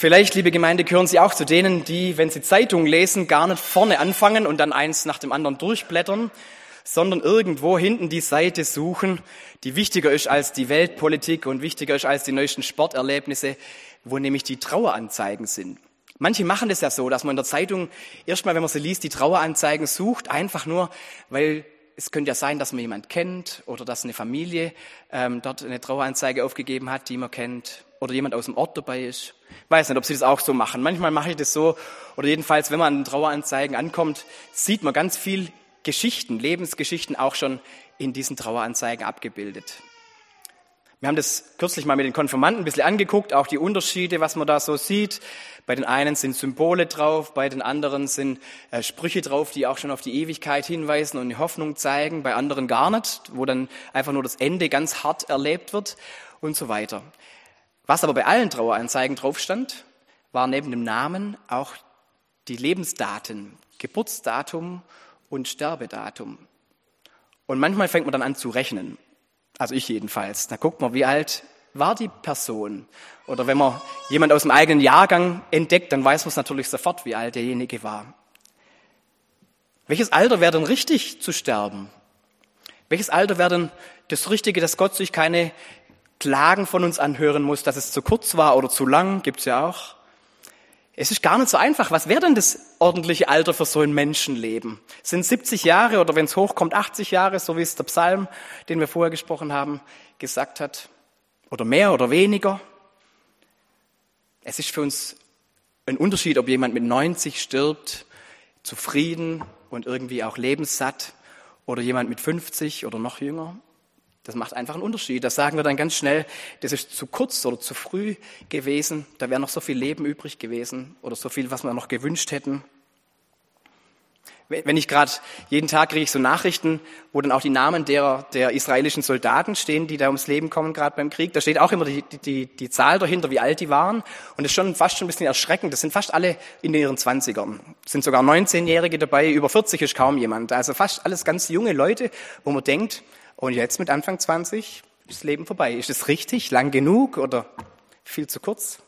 Vielleicht, liebe Gemeinde, gehören Sie auch zu denen, die, wenn sie Zeitungen lesen, gar nicht vorne anfangen und dann eins nach dem anderen durchblättern, sondern irgendwo hinten die Seite suchen, die wichtiger ist als die Weltpolitik und wichtiger ist als die neuesten Sporterlebnisse, wo nämlich die Traueranzeigen sind. Manche machen das ja so, dass man in der Zeitung erstmal, wenn man sie liest, die Traueranzeigen sucht, einfach nur, weil es könnte ja sein, dass man jemand kennt oder dass eine Familie ähm, dort eine Traueranzeige aufgegeben hat, die man kennt oder jemand aus dem Ort dabei ist. Weiß nicht, ob Sie das auch so machen. Manchmal mache ich das so oder jedenfalls, wenn man an Traueranzeigen ankommt, sieht man ganz viel Geschichten, Lebensgeschichten auch schon in diesen Traueranzeigen abgebildet. Wir haben das kürzlich mal mit den Konfirmanden ein bisschen angeguckt, auch die Unterschiede, was man da so sieht. Bei den einen sind Symbole drauf, bei den anderen sind äh, Sprüche drauf, die auch schon auf die Ewigkeit hinweisen und Hoffnung zeigen, bei anderen gar nicht, wo dann einfach nur das Ende ganz hart erlebt wird und so weiter. Was aber bei allen Traueranzeigen drauf stand, war neben dem Namen auch die Lebensdaten, Geburtsdatum und Sterbedatum. Und manchmal fängt man dann an zu rechnen. Also ich jedenfalls. Da guckt man, wie alt war die Person. Oder wenn man jemand aus dem eigenen Jahrgang entdeckt, dann weiß man es natürlich sofort, wie alt derjenige war. Welches Alter wäre denn richtig zu sterben? Welches Alter wäre denn das Richtige, dass Gott sich keine Klagen von uns anhören muss, dass es zu kurz war oder zu lang? Gibt's ja auch. Es ist gar nicht so einfach. Was wäre denn das ordentliche Alter für so ein Menschenleben? Sind 70 Jahre oder wenn es hochkommt 80 Jahre, so wie es der Psalm, den wir vorher gesprochen haben, gesagt hat? Oder mehr oder weniger? Es ist für uns ein Unterschied, ob jemand mit 90 stirbt, zufrieden und irgendwie auch lebenssatt, oder jemand mit 50 oder noch jünger. Das macht einfach einen Unterschied. Das sagen wir dann ganz schnell, das ist zu kurz oder zu früh gewesen. Da wäre noch so viel Leben übrig gewesen oder so viel, was wir noch gewünscht hätten. Wenn ich gerade jeden Tag kriege ich so Nachrichten, wo dann auch die Namen der, der israelischen Soldaten stehen, die da ums Leben kommen, gerade beim Krieg. Da steht auch immer die, die, die Zahl dahinter, wie alt die waren. Und das ist schon fast schon ein bisschen erschreckend. Das sind fast alle in ihren Zwanzigern. Es sind sogar 19-Jährige dabei, über 40 ist kaum jemand. Also fast alles ganz junge Leute, wo man denkt, und jetzt mit Anfang 20 ist das Leben vorbei. Ist es richtig, lang genug oder viel zu kurz?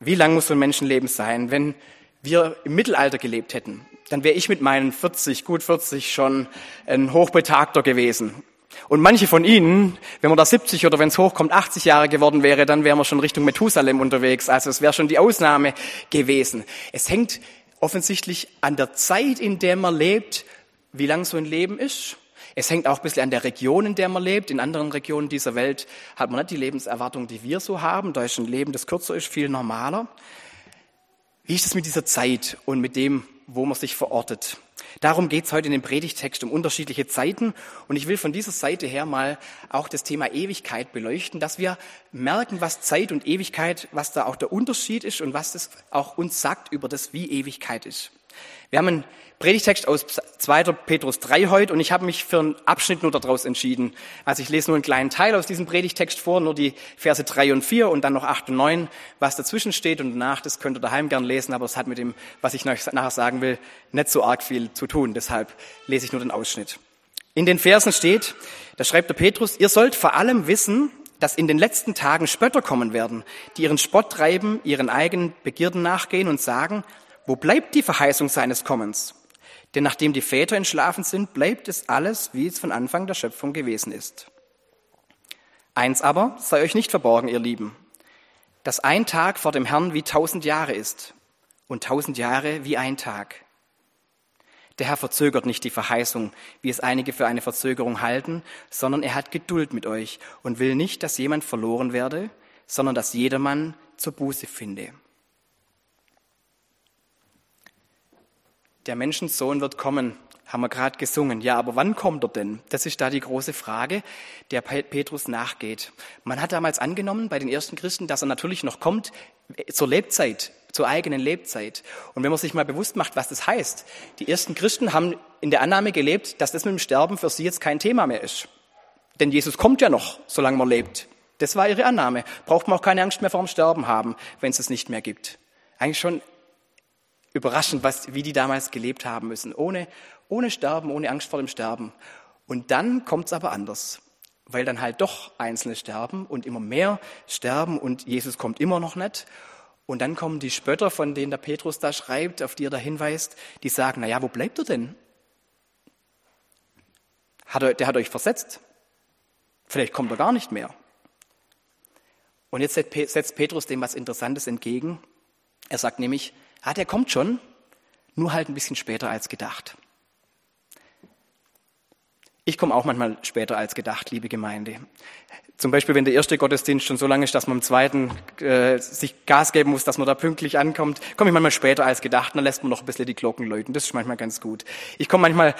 Wie lang muss so ein Menschenleben sein? Wenn wir im Mittelalter gelebt hätten, dann wäre ich mit meinen 40, gut 40 schon ein Hochbetagter gewesen. Und manche von Ihnen, wenn man da 70 oder wenn es hochkommt 80 Jahre geworden wäre, dann wären wir schon Richtung Methusalem unterwegs. Also es wäre schon die Ausnahme gewesen. Es hängt offensichtlich an der Zeit, in der man lebt, wie lang so ein Leben ist. Es hängt auch ein bisschen an der Region, in der man lebt. In anderen Regionen dieser Welt hat man nicht die Lebenserwartung, die wir so haben. Da ist ein Leben, das kürzer ist, viel normaler. Wie ist es mit dieser Zeit und mit dem, wo man sich verortet? Darum geht es heute in dem Predigtext um unterschiedliche Zeiten. Und ich will von dieser Seite her mal auch das Thema Ewigkeit beleuchten, dass wir merken, was Zeit und Ewigkeit, was da auch der Unterschied ist und was das auch uns sagt über das, wie Ewigkeit ist. Wir haben einen Predigtext aus 2. Petrus 3 heute und ich habe mich für einen Abschnitt nur daraus entschieden. Also ich lese nur einen kleinen Teil aus diesem Predigtext vor, nur die Verse 3 und 4 und dann noch 8 und 9, was dazwischen steht und danach, das könnt ihr daheim gern lesen, aber es hat mit dem, was ich nachher sagen will, nicht so arg viel zu tun. Deshalb lese ich nur den Ausschnitt. In den Versen steht, da schreibt der Petrus, ihr sollt vor allem wissen, dass in den letzten Tagen Spötter kommen werden, die ihren Spott treiben, ihren eigenen Begierden nachgehen und sagen, wo bleibt die Verheißung seines Kommens? Denn nachdem die Väter entschlafen sind, bleibt es alles, wie es von Anfang der Schöpfung gewesen ist. Eins aber sei euch nicht verborgen, ihr Lieben, dass ein Tag vor dem Herrn wie tausend Jahre ist und tausend Jahre wie ein Tag. Der Herr verzögert nicht die Verheißung, wie es einige für eine Verzögerung halten, sondern er hat Geduld mit euch und will nicht, dass jemand verloren werde, sondern dass jedermann zur Buße finde. Der Menschensohn wird kommen, haben wir gerade gesungen. Ja, aber wann kommt er denn? Das ist da die große Frage, der Petrus nachgeht. Man hat damals angenommen bei den ersten Christen, dass er natürlich noch kommt zur Lebzeit, zur eigenen Lebzeit. Und wenn man sich mal bewusst macht, was das heißt, die ersten Christen haben in der Annahme gelebt, dass das mit dem Sterben für sie jetzt kein Thema mehr ist. Denn Jesus kommt ja noch, solange man lebt. Das war ihre Annahme. Braucht man auch keine Angst mehr vor dem Sterben haben, wenn es es nicht mehr gibt. Eigentlich schon überraschend, was, wie die damals gelebt haben müssen, ohne, ohne Sterben, ohne Angst vor dem Sterben. Und dann kommt es aber anders. weil dann halt doch Einzelne sterben und immer mehr sterben und Jesus kommt immer noch nicht. Und dann kommen die Spötter, von denen der Petrus da schreibt, auf die er da hinweist, die sagen, na ja, wo bleibt er denn? Hat er, der hat euch versetzt. Vielleicht kommt er gar nicht mehr. Und jetzt setzt Petrus dem was Interessantes entgegen. Er sagt nämlich, ah, der kommt schon, nur halt ein bisschen später als gedacht. Ich komme auch manchmal später als gedacht, liebe Gemeinde. Zum Beispiel, wenn der erste Gottesdienst schon so lange ist, dass man im zweiten äh, sich Gas geben muss, dass man da pünktlich ankommt, komme ich manchmal später als gedacht, dann lässt man noch ein bisschen die Glocken läuten. Das ist manchmal ganz gut. Ich komme manchmal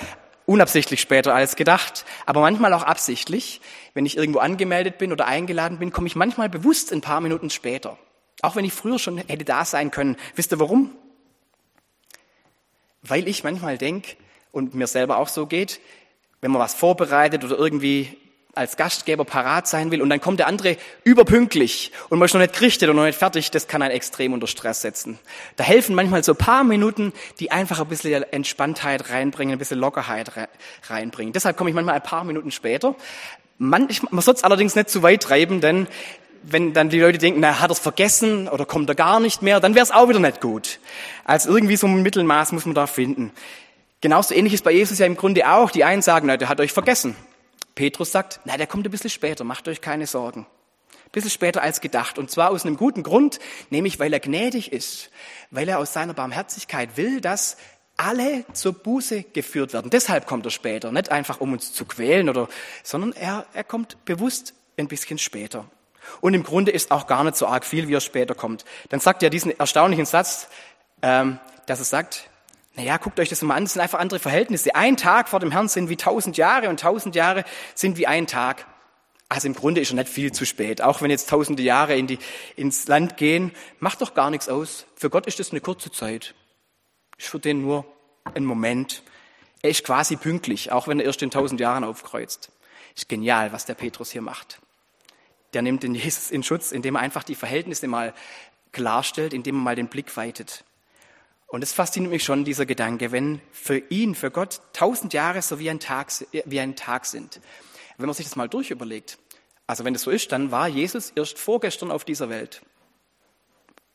unabsichtlich später als gedacht, aber manchmal auch absichtlich. Wenn ich irgendwo angemeldet bin oder eingeladen bin, komme ich manchmal bewusst ein paar Minuten später. Auch wenn ich früher schon hätte da sein können. Wisst ihr warum? Weil ich manchmal denke, und mir selber auch so geht, wenn man was vorbereitet oder irgendwie als Gastgeber parat sein will und dann kommt der andere überpünktlich und man ist noch nicht gerichtet und noch nicht fertig, das kann einen extrem unter Stress setzen. Da helfen manchmal so paar Minuten, die einfach ein bisschen Entspanntheit reinbringen, ein bisschen Lockerheit reinbringen. Deshalb komme ich manchmal ein paar Minuten später. Man, man soll es allerdings nicht zu weit treiben, denn wenn dann die Leute denken, na, hat er es vergessen oder kommt er gar nicht mehr, dann wäre es auch wieder nicht gut. Also irgendwie so ein Mittelmaß muss man da finden. Genauso ähnlich ist bei Jesus ja im Grunde auch. Die einen sagen, na, der hat euch vergessen. Petrus sagt, na, der kommt ein bisschen später, macht euch keine Sorgen. Ein bisschen später als gedacht. Und zwar aus einem guten Grund, nämlich weil er gnädig ist. Weil er aus seiner Barmherzigkeit will, dass alle zur Buße geführt werden. Deshalb kommt er später. Nicht einfach, um uns zu quälen oder, sondern er, er kommt bewusst ein bisschen später. Und im Grunde ist auch gar nicht so arg viel, wie er später kommt. Dann sagt er diesen erstaunlichen Satz, ähm, dass er sagt, naja, guckt euch das mal an, das sind einfach andere Verhältnisse. Ein Tag vor dem Herrn sind wie tausend Jahre und tausend Jahre sind wie ein Tag. Also im Grunde ist er nicht viel zu spät. Auch wenn jetzt tausende Jahre in die, ins Land gehen, macht doch gar nichts aus. Für Gott ist das eine kurze Zeit. Ist für den nur ein Moment. Er ist quasi pünktlich, auch wenn er erst in tausend Jahren aufkreuzt. Ist genial, was der Petrus hier macht. Der nimmt den Jesus in Schutz, indem er einfach die Verhältnisse mal klarstellt, indem er mal den Blick weitet. Und es fasziniert mich schon, dieser Gedanke, wenn für ihn, für Gott, tausend Jahre so wie ein Tag, wie ein Tag sind. Wenn man sich das mal durchüberlegt, also wenn das so ist, dann war Jesus erst vorgestern auf dieser Welt.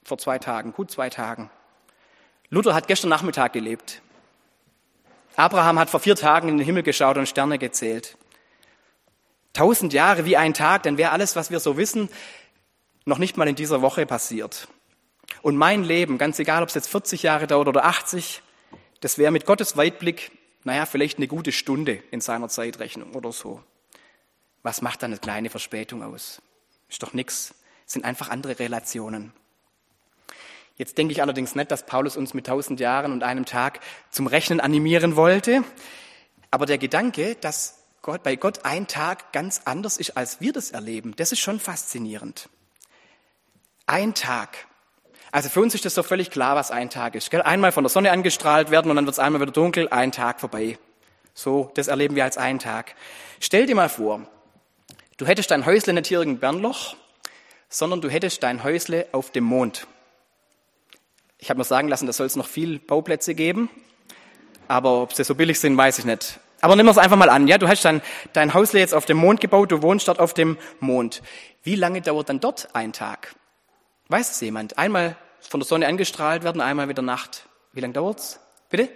Vor zwei Tagen, gut zwei Tagen. Luther hat gestern Nachmittag gelebt. Abraham hat vor vier Tagen in den Himmel geschaut und Sterne gezählt. Tausend Jahre wie ein Tag, dann wäre alles, was wir so wissen, noch nicht mal in dieser Woche passiert. Und mein Leben, ganz egal, ob es jetzt 40 Jahre dauert oder 80, das wäre mit Gottes Weitblick, naja, vielleicht eine gute Stunde in seiner Zeitrechnung oder so. Was macht dann eine kleine Verspätung aus? Ist doch nichts. Sind einfach andere Relationen. Jetzt denke ich allerdings nicht, dass Paulus uns mit tausend Jahren und einem Tag zum Rechnen animieren wollte. Aber der Gedanke, dass Gott, bei Gott ein Tag ganz anders ist, als wir das erleben, das ist schon faszinierend. Ein Tag. Also für uns ist das so völlig klar, was ein Tag ist. Einmal von der Sonne angestrahlt werden und dann wird es einmal wieder dunkel, ein Tag vorbei. So, das erleben wir als einen Tag. Stell dir mal vor, du hättest dein Häusle nicht hier irgendein Bernloch, sondern du hättest dein Häusle auf dem Mond. Ich habe mir sagen lassen, da soll es noch viel Bauplätze geben, aber ob sie so billig sind, weiß ich nicht. Aber nimm es einfach mal an, ja, du hast dein, dein Häusle jetzt auf dem Mond gebaut, du wohnst dort auf dem Mond. Wie lange dauert dann dort ein Tag? Weiß es jemand? Einmal von der Sonne angestrahlt werden, einmal wieder Nacht. Wie lange dauert's? Bitte?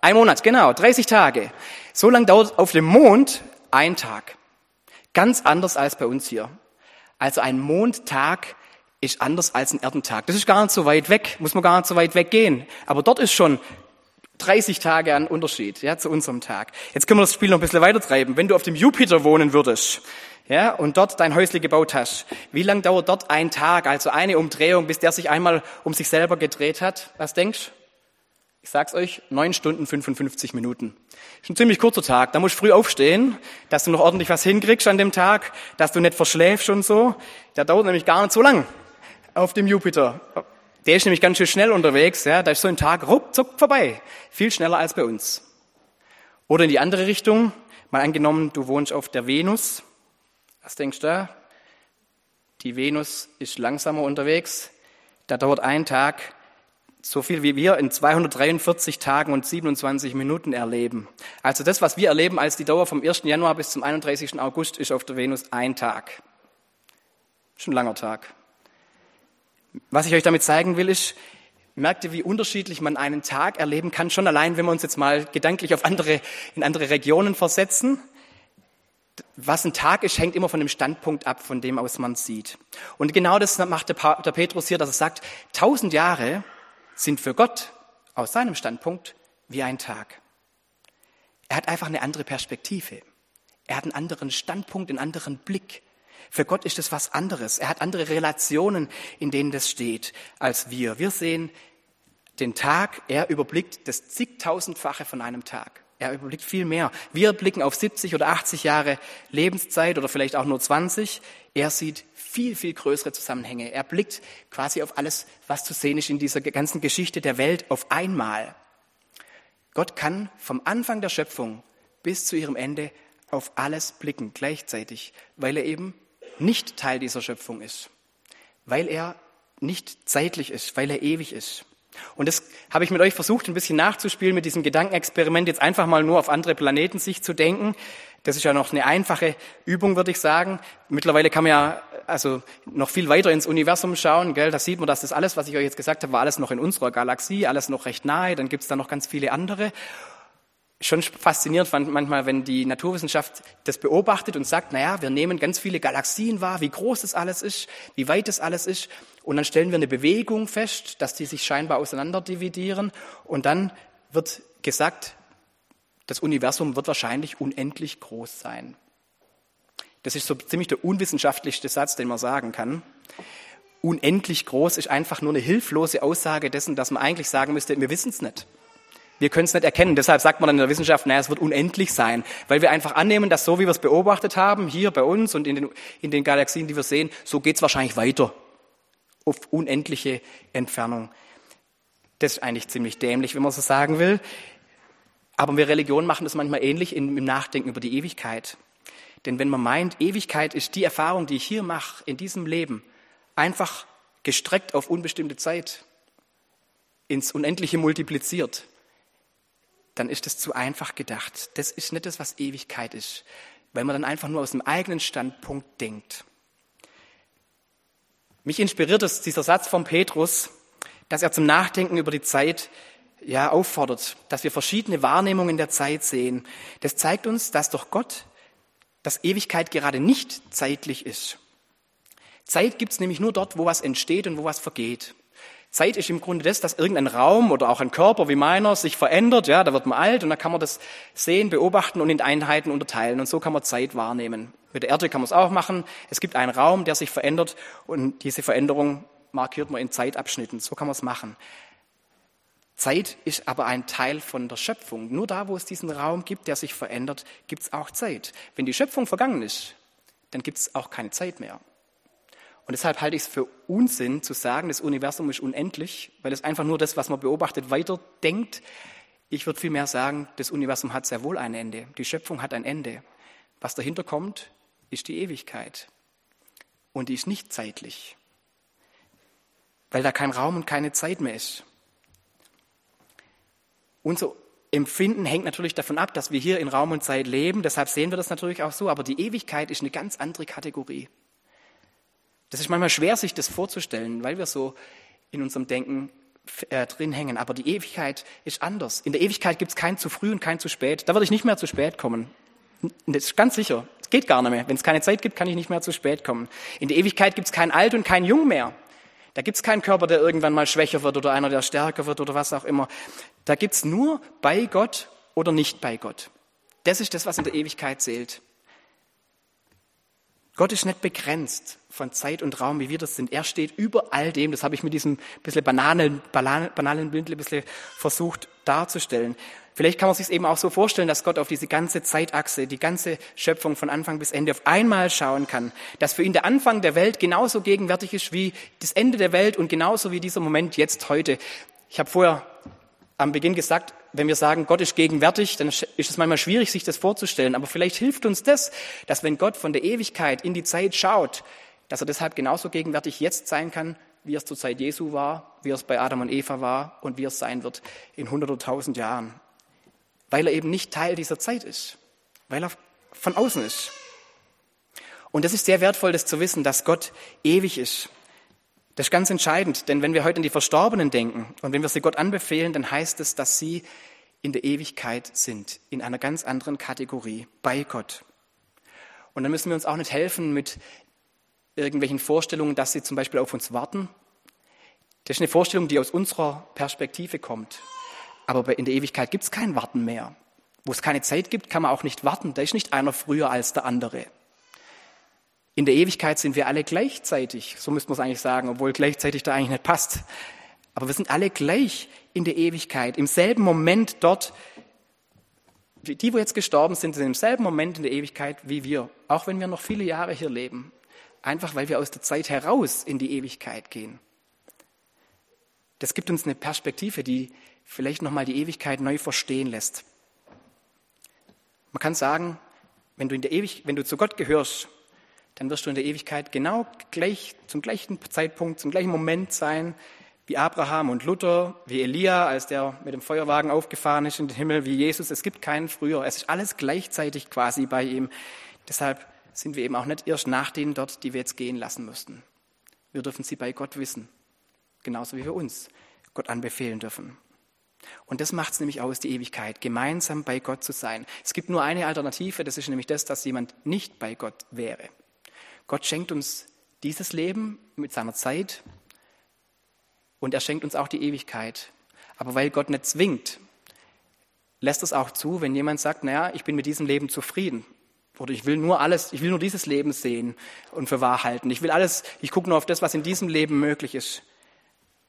Ein Monat, genau, 30 Tage. So lange dauert auf dem Mond ein Tag. Ganz anders als bei uns hier. Also ein Mondtag ist anders als ein Erdentag. Das ist gar nicht so weit weg, muss man gar nicht so weit weggehen. Aber dort ist schon 30 Tage an Unterschied, ja, zu unserem Tag. Jetzt können wir das Spiel noch ein bisschen weiter treiben. Wenn du auf dem Jupiter wohnen würdest, ja, und dort dein Häusle gebaut hast. Wie lang dauert dort ein Tag, also eine Umdrehung, bis der sich einmal um sich selber gedreht hat? Was denkst? Ich sag's euch, neun Stunden 55 Minuten. Ist ein ziemlich kurzer Tag. Da musst du früh aufstehen, dass du noch ordentlich was hinkriegst an dem Tag, dass du nicht verschläfst und so. Der dauert nämlich gar nicht so lang auf dem Jupiter. Der ist nämlich ganz schön schnell unterwegs, ja. Da ist so ein Tag ruckzuck vorbei. Viel schneller als bei uns. Oder in die andere Richtung. Mal angenommen, du wohnst auf der Venus. Was denkst du? Die Venus ist langsamer unterwegs. Da dauert ein Tag so viel wie wir in 243 Tagen und 27 Minuten erleben. Also das, was wir erleben als die Dauer vom 1. Januar bis zum 31. August, ist auf der Venus ein Tag. Schon ein langer Tag. Was ich euch damit zeigen will, ist, merkt ihr, wie unterschiedlich man einen Tag erleben kann, schon allein, wenn wir uns jetzt mal gedanklich auf andere, in andere Regionen versetzen. Was ein Tag ist, hängt immer von dem Standpunkt ab, von dem aus man sieht. Und genau das macht der Petrus hier, dass er sagt, tausend Jahre sind für Gott aus seinem Standpunkt wie ein Tag. Er hat einfach eine andere Perspektive. Er hat einen anderen Standpunkt, einen anderen Blick. Für Gott ist es was anderes. Er hat andere Relationen, in denen das steht, als wir. Wir sehen den Tag, er überblickt das zigtausendfache von einem Tag. Er überblickt viel mehr. Wir blicken auf 70 oder 80 Jahre Lebenszeit oder vielleicht auch nur 20. Er sieht viel, viel größere Zusammenhänge. Er blickt quasi auf alles, was zu sehen ist in dieser ganzen Geschichte der Welt auf einmal. Gott kann vom Anfang der Schöpfung bis zu ihrem Ende auf alles blicken gleichzeitig, weil er eben nicht Teil dieser Schöpfung ist, weil er nicht zeitlich ist, weil er ewig ist. Und das habe ich mit euch versucht, ein bisschen nachzuspielen, mit diesem Gedankenexperiment, jetzt einfach mal nur auf andere Planeten sich zu denken. Das ist ja noch eine einfache Übung, würde ich sagen. Mittlerweile kann man ja also noch viel weiter ins Universum schauen. Gell? Da sieht man, dass das alles, was ich euch jetzt gesagt habe, war alles noch in unserer Galaxie, alles noch recht nahe. Dann gibt es da noch ganz viele andere schon faszinierend fand manchmal, wenn die Naturwissenschaft das beobachtet und sagt, naja, wir nehmen ganz viele Galaxien wahr, wie groß das alles ist, wie weit das alles ist, und dann stellen wir eine Bewegung fest, dass die sich scheinbar auseinanderdividieren, und dann wird gesagt, das Universum wird wahrscheinlich unendlich groß sein. Das ist so ziemlich der unwissenschaftlichste Satz, den man sagen kann. Unendlich groß ist einfach nur eine hilflose Aussage dessen, dass man eigentlich sagen müsste, wir wissen es nicht. Wir können es nicht erkennen. Deshalb sagt man dann in der Wissenschaft, naja, es wird unendlich sein, weil wir einfach annehmen, dass so wie wir es beobachtet haben, hier bei uns und in den, in den Galaxien, die wir sehen, so geht es wahrscheinlich weiter auf unendliche Entfernung. Das ist eigentlich ziemlich dämlich, wenn man so sagen will. Aber wir Religionen machen das manchmal ähnlich im Nachdenken über die Ewigkeit. Denn wenn man meint, Ewigkeit ist die Erfahrung, die ich hier mache, in diesem Leben, einfach gestreckt auf unbestimmte Zeit, ins Unendliche multipliziert, dann ist das zu einfach gedacht. Das ist nicht das, was Ewigkeit ist, weil man dann einfach nur aus dem eigenen Standpunkt denkt. Mich inspiriert es, dieser Satz von Petrus, dass er zum Nachdenken über die Zeit ja, auffordert, dass wir verschiedene Wahrnehmungen der Zeit sehen. Das zeigt uns, dass doch Gott, dass Ewigkeit gerade nicht zeitlich ist. Zeit gibt es nämlich nur dort, wo was entsteht und wo was vergeht. Zeit ist im Grunde das, dass irgendein Raum oder auch ein Körper wie meiner sich verändert. Ja, da wird man alt und dann kann man das sehen, beobachten und in Einheiten unterteilen. Und so kann man Zeit wahrnehmen. Mit der Erde kann man es auch machen. Es gibt einen Raum, der sich verändert und diese Veränderung markiert man in Zeitabschnitten. So kann man es machen. Zeit ist aber ein Teil von der Schöpfung. Nur da, wo es diesen Raum gibt, der sich verändert, gibt es auch Zeit. Wenn die Schöpfung vergangen ist, dann gibt es auch keine Zeit mehr. Und deshalb halte ich es für Unsinn zu sagen, das Universum ist unendlich, weil es einfach nur das, was man beobachtet, weiterdenkt. Ich würde vielmehr sagen, das Universum hat sehr wohl ein Ende. Die Schöpfung hat ein Ende. Was dahinter kommt, ist die Ewigkeit. Und die ist nicht zeitlich, weil da kein Raum und keine Zeit mehr ist. Unser Empfinden hängt natürlich davon ab, dass wir hier in Raum und Zeit leben. Deshalb sehen wir das natürlich auch so. Aber die Ewigkeit ist eine ganz andere Kategorie. Das ist manchmal schwer, sich das vorzustellen, weil wir so in unserem Denken äh, drin hängen. Aber die Ewigkeit ist anders. In der Ewigkeit gibt es kein zu früh und kein zu spät. Da werde ich nicht mehr zu spät kommen. Das ist ganz sicher. Es geht gar nicht mehr. Wenn es keine Zeit gibt, kann ich nicht mehr zu spät kommen. In der Ewigkeit gibt es kein Alt und kein Jung mehr. Da gibt es keinen Körper, der irgendwann mal schwächer wird oder einer, der stärker wird oder was auch immer. Da gibt es nur bei Gott oder nicht bei Gott. Das ist das, was in der Ewigkeit zählt. Gott ist nicht begrenzt von Zeit und Raum, wie wir das sind. Er steht über all dem. Das habe ich mit diesem bisschen banalen, banalen Bild ein bisschen versucht darzustellen. Vielleicht kann man sich eben auch so vorstellen, dass Gott auf diese ganze Zeitachse, die ganze Schöpfung von Anfang bis Ende auf einmal schauen kann. Dass für ihn der Anfang der Welt genauso gegenwärtig ist wie das Ende der Welt und genauso wie dieser Moment jetzt heute. Ich habe vorher am Beginn gesagt, wenn wir sagen, Gott ist gegenwärtig, dann ist es manchmal schwierig, sich das vorzustellen. Aber vielleicht hilft uns das, dass wenn Gott von der Ewigkeit in die Zeit schaut, dass er deshalb genauso gegenwärtig jetzt sein kann, wie es zur Zeit Jesu war, wie es bei Adam und Eva war und wie es sein wird in hundert oder tausend Jahren. Weil er eben nicht Teil dieser Zeit ist, weil er von außen ist. Und das ist sehr wertvoll, das zu wissen, dass Gott ewig ist. Das ist ganz entscheidend, denn wenn wir heute an die Verstorbenen denken und wenn wir sie Gott anbefehlen, dann heißt es, dass sie in der Ewigkeit sind, in einer ganz anderen Kategorie, bei Gott. Und dann müssen wir uns auch nicht helfen mit irgendwelchen Vorstellungen, dass sie zum Beispiel auf uns warten. Das ist eine Vorstellung, die aus unserer Perspektive kommt. Aber in der Ewigkeit gibt es kein Warten mehr. Wo es keine Zeit gibt, kann man auch nicht warten. Da ist nicht einer früher als der andere. In der Ewigkeit sind wir alle gleichzeitig, so müsste man es eigentlich sagen, obwohl gleichzeitig da eigentlich nicht passt. Aber wir sind alle gleich in der Ewigkeit, im selben Moment dort. Die, wo jetzt gestorben sind, sind im selben Moment in der Ewigkeit wie wir, auch wenn wir noch viele Jahre hier leben. Einfach weil wir aus der Zeit heraus in die Ewigkeit gehen. Das gibt uns eine Perspektive, die vielleicht nochmal die Ewigkeit neu verstehen lässt. Man kann sagen, wenn du, in der Ewig wenn du zu Gott gehörst, dann wirst du in der Ewigkeit genau gleich, zum gleichen Zeitpunkt, zum gleichen Moment sein, wie Abraham und Luther, wie Elia, als der mit dem Feuerwagen aufgefahren ist in den Himmel, wie Jesus. Es gibt keinen früher. Es ist alles gleichzeitig quasi bei ihm. Deshalb sind wir eben auch nicht erst nach denen dort, die wir jetzt gehen lassen müssten. Wir dürfen sie bei Gott wissen. Genauso wie wir uns Gott anbefehlen dürfen. Und das macht es nämlich aus, die Ewigkeit, gemeinsam bei Gott zu sein. Es gibt nur eine Alternative, das ist nämlich das, dass jemand nicht bei Gott wäre. Gott schenkt uns dieses Leben mit seiner Zeit und er schenkt uns auch die Ewigkeit. Aber weil Gott nicht zwingt, lässt es auch zu, wenn jemand sagt, naja, ich bin mit diesem Leben zufrieden. Oder ich will nur alles, ich will nur dieses Leben sehen und für wahr halten. Ich will alles, ich gucke nur auf das, was in diesem Leben möglich ist.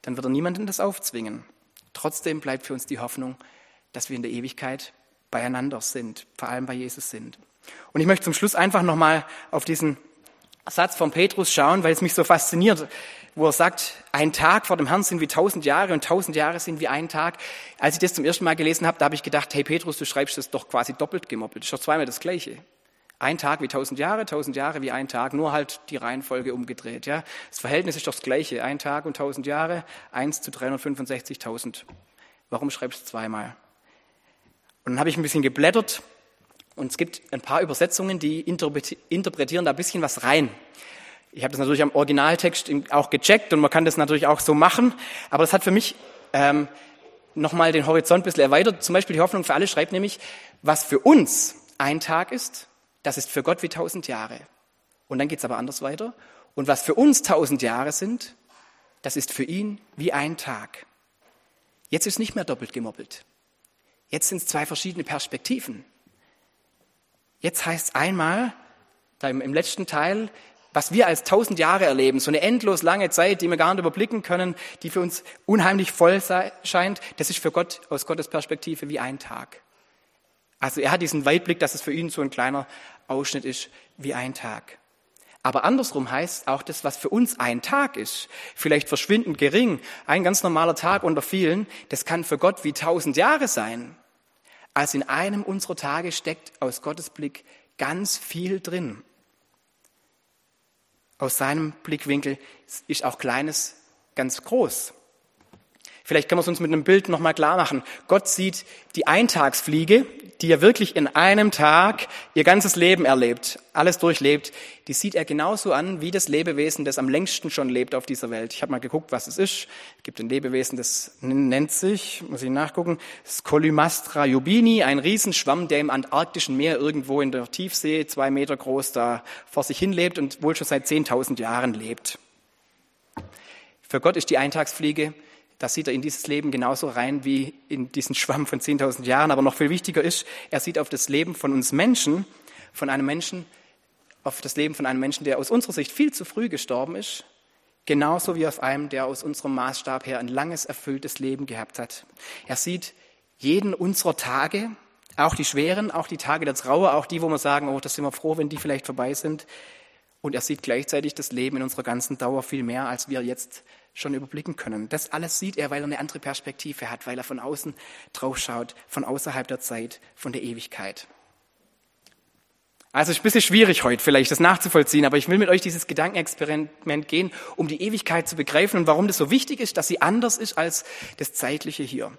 Dann wird er niemandem das aufzwingen. Trotzdem bleibt für uns die Hoffnung, dass wir in der Ewigkeit beieinander sind, vor allem bei Jesus sind. Und ich möchte zum Schluss einfach nochmal auf diesen Satz von Petrus schauen, weil es mich so fasziniert, wo er sagt, ein Tag vor dem Herrn sind wie tausend Jahre und tausend Jahre sind wie ein Tag. Als ich das zum ersten Mal gelesen habe, da habe ich gedacht, hey Petrus, du schreibst das doch quasi doppelt gemoppelt. Das ist doch zweimal das Gleiche. Ein Tag wie tausend Jahre, tausend Jahre wie ein Tag, nur halt die Reihenfolge umgedreht. Ja, das Verhältnis ist doch das Gleiche. Ein Tag und tausend Jahre, eins zu 365.000. Warum schreibst du zweimal? Und dann habe ich ein bisschen geblättert und es gibt ein paar Übersetzungen, die interpretieren da ein bisschen was rein. Ich habe das natürlich am Originaltext auch gecheckt und man kann das natürlich auch so machen, aber das hat für mich ähm, nochmal den Horizont ein bisschen erweitert. Zum Beispiel die Hoffnung für alle schreibt nämlich, was für uns ein Tag ist, das ist für Gott wie tausend Jahre. Und dann geht es aber anders weiter. Und was für uns tausend Jahre sind, das ist für ihn wie ein Tag. Jetzt ist nicht mehr doppelt gemoppelt. Jetzt sind es zwei verschiedene Perspektiven. Jetzt heißt es einmal, da im, im letzten Teil, was wir als tausend Jahre erleben, so eine endlos lange Zeit, die wir gar nicht überblicken können, die für uns unheimlich voll sei, scheint, das ist für Gott aus Gottes Perspektive wie ein Tag. Also er hat diesen Weitblick, dass es für ihn so ein kleiner Ausschnitt ist wie ein Tag. Aber andersrum heißt auch das, was für uns ein Tag ist, vielleicht verschwindend gering, ein ganz normaler Tag unter vielen, das kann für Gott wie tausend Jahre sein. Also in einem unserer Tage steckt aus Gottes Blick ganz viel drin. Aus seinem Blickwinkel ist auch Kleines ganz groß. Vielleicht können wir es uns mit einem Bild nochmal klar machen. Gott sieht die Eintagsfliege, die ja wirklich in einem Tag ihr ganzes Leben erlebt, alles durchlebt, die sieht er genauso an wie das Lebewesen, das am längsten schon lebt auf dieser Welt. Ich habe mal geguckt, was es ist. Es gibt ein Lebewesen, das nennt sich, muss ich nachgucken, Scolimastra jubini, ein Riesenschwamm, der im antarktischen Meer irgendwo in der Tiefsee, zwei Meter groß, da vor sich hin lebt und wohl schon seit 10.000 Jahren lebt. Für Gott ist die Eintagsfliege da sieht er in dieses Leben genauso rein wie in diesen Schwamm von 10.000 Jahren. Aber noch viel wichtiger ist, er sieht auf das Leben von uns Menschen, von einem Menschen, auf das Leben von einem Menschen, der aus unserer Sicht viel zu früh gestorben ist, genauso wie auf einem, der aus unserem Maßstab her ein langes, erfülltes Leben gehabt hat. Er sieht jeden unserer Tage, auch die schweren, auch die Tage der Trauer, auch die, wo wir sagen, oh, das sind wir froh, wenn die vielleicht vorbei sind. Und er sieht gleichzeitig das Leben in unserer ganzen Dauer viel mehr, als wir jetzt schon überblicken können. Das alles sieht er, weil er eine andere Perspektive hat, weil er von außen drauf schaut, von außerhalb der Zeit, von der Ewigkeit. Also ist ein bisschen schwierig heute vielleicht, das nachzuvollziehen, aber ich will mit euch dieses Gedankenexperiment gehen, um die Ewigkeit zu begreifen und warum das so wichtig ist, dass sie anders ist als das Zeitliche hier.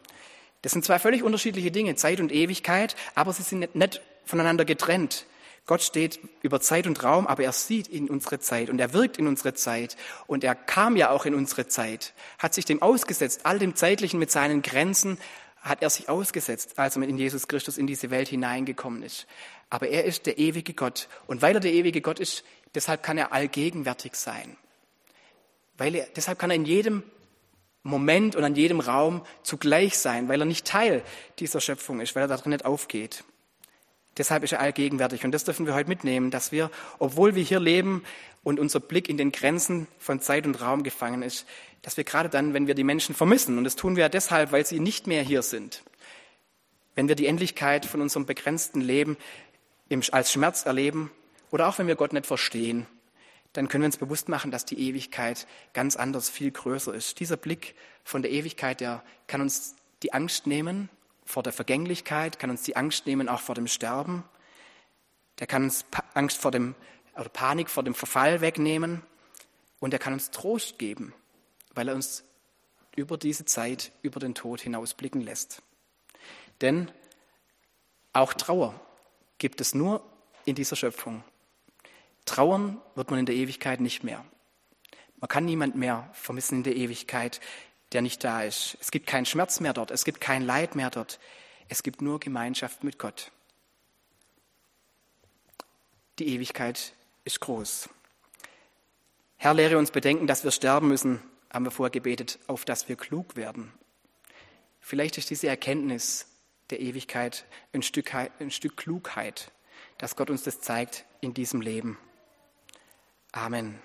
Das sind zwei völlig unterschiedliche Dinge, Zeit und Ewigkeit, aber sie sind nicht voneinander getrennt. Gott steht über Zeit und Raum, aber er sieht in unsere Zeit und er wirkt in unsere Zeit und er kam ja auch in unsere Zeit, hat sich dem ausgesetzt, all dem Zeitlichen mit seinen Grenzen hat er sich ausgesetzt, als er in Jesus Christus in diese Welt hineingekommen ist. Aber er ist der ewige Gott. Und weil er der ewige Gott ist, deshalb kann er allgegenwärtig sein. Weil er, deshalb kann er in jedem Moment und an jedem Raum zugleich sein, weil er nicht Teil dieser Schöpfung ist, weil er darin nicht aufgeht. Deshalb ist er allgegenwärtig. Und das dürfen wir heute mitnehmen, dass wir, obwohl wir hier leben und unser Blick in den Grenzen von Zeit und Raum gefangen ist, dass wir gerade dann, wenn wir die Menschen vermissen, und das tun wir ja deshalb, weil sie nicht mehr hier sind, wenn wir die Endlichkeit von unserem begrenzten Leben als Schmerz erleben oder auch wenn wir Gott nicht verstehen, dann können wir uns bewusst machen, dass die Ewigkeit ganz anders, viel größer ist. Dieser Blick von der Ewigkeit, der kann uns die Angst nehmen vor der Vergänglichkeit, kann uns die Angst nehmen auch vor dem Sterben, der kann uns Angst vor dem oder Panik vor dem Verfall wegnehmen und er kann uns Trost geben, weil er uns über diese Zeit, über den Tod hinausblicken lässt. Denn auch Trauer gibt es nur in dieser Schöpfung. Trauern wird man in der Ewigkeit nicht mehr. Man kann niemand mehr vermissen in der Ewigkeit, der nicht da ist. Es gibt keinen Schmerz mehr dort, es gibt kein Leid mehr dort. Es gibt nur Gemeinschaft mit Gott. Die Ewigkeit ist groß. Herr, lehre uns bedenken, dass wir sterben müssen, haben wir vorher gebetet, auf dass wir klug werden. Vielleicht ist diese Erkenntnis der Ewigkeit ein Stück, ein Stück Klugheit, dass Gott uns das zeigt in diesem Leben. Amen.